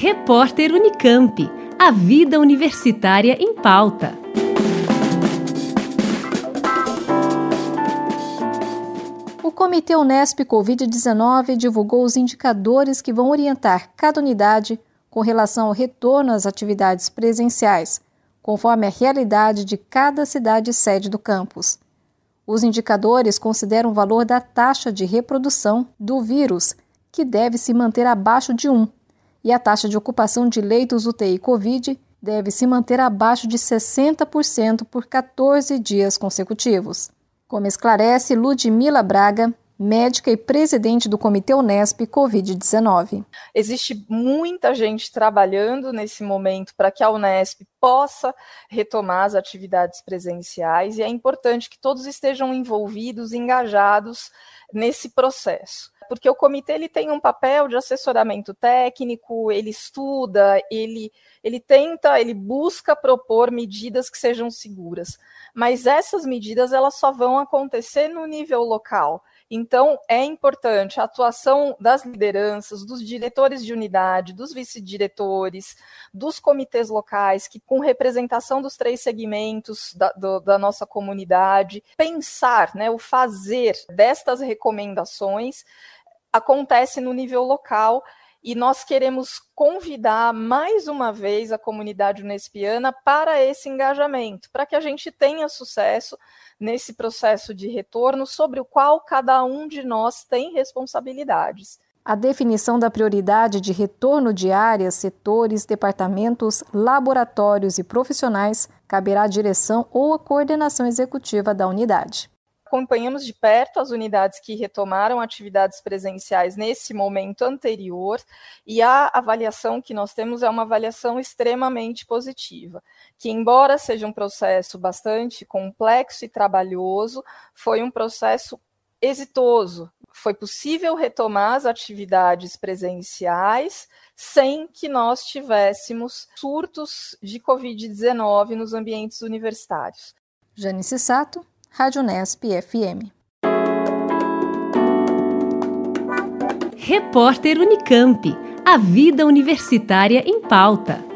Repórter Unicamp. A vida universitária em pauta. O Comitê Unesp Covid-19 divulgou os indicadores que vão orientar cada unidade com relação ao retorno às atividades presenciais, conforme a realidade de cada cidade sede do campus. Os indicadores consideram o valor da taxa de reprodução do vírus, que deve se manter abaixo de 1, e a taxa de ocupação de leitos UTI Covid deve se manter abaixo de 60% por 14 dias consecutivos. Como esclarece Ludmila Braga, médica e presidente do Comitê Unesp Covid-19. Existe muita gente trabalhando nesse momento para que a Unesp possa retomar as atividades presenciais e é importante que todos estejam envolvidos, engajados nesse processo porque o comitê ele tem um papel de assessoramento técnico, ele estuda, ele, ele tenta, ele busca propor medidas que sejam seguras. Mas essas medidas elas só vão acontecer no nível local. Então, é importante a atuação das lideranças, dos diretores de unidade, dos vice-diretores, dos comitês locais, que com representação dos três segmentos da, do, da nossa comunidade, pensar, né, o fazer destas recomendações acontece no nível local e nós queremos convidar mais uma vez a comunidade unespiana para esse engajamento, para que a gente tenha sucesso nesse processo de retorno sobre o qual cada um de nós tem responsabilidades. A definição da prioridade de retorno de áreas, setores, departamentos, laboratórios e profissionais caberá à direção ou à coordenação executiva da unidade acompanhamos de perto as unidades que retomaram atividades presenciais nesse momento anterior, e a avaliação que nós temos é uma avaliação extremamente positiva, que, embora seja um processo bastante complexo e trabalhoso, foi um processo exitoso. Foi possível retomar as atividades presenciais sem que nós tivéssemos surtos de Covid-19 nos ambientes universitários. Janice Sato, Rádio Nesp FM. Repórter Unicamp. A vida universitária em pauta.